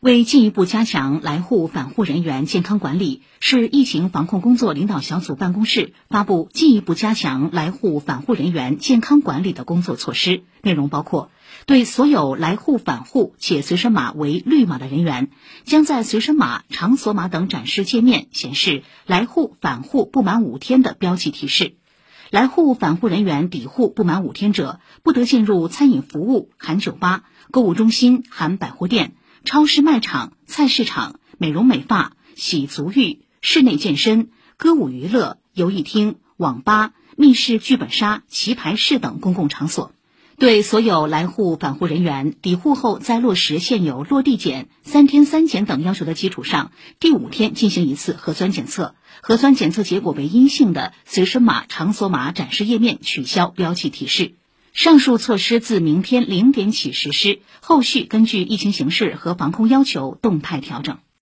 为进一步加强来沪返沪人员健康管理，市疫情防控工作领导小组办公室发布进一步加强来沪返沪人员健康管理的工作措施，内容包括：对所有来沪返沪且随身码为绿码的人员，将在随身码、场所码等展示界面显示来沪返沪不满五天的标记提示。来沪返沪人员抵沪不满五天者，不得进入餐饮服务（含酒吧）、购物中心（含百货店）。超市、卖场、菜市场、美容美发、洗足浴、室内健身、歌舞娱乐、游艺厅、网吧、密室剧本杀、棋牌室等公共场所，对所有来沪返沪人员抵沪后，在落实现有落地检、三天三检等要求的基础上，第五天进行一次核酸检测，核酸检测结果为阴性的，随身码、场所码展示页面取消标记提示。上述措施自明天零点起实施，后续根据疫情形势和防控要求动态调整。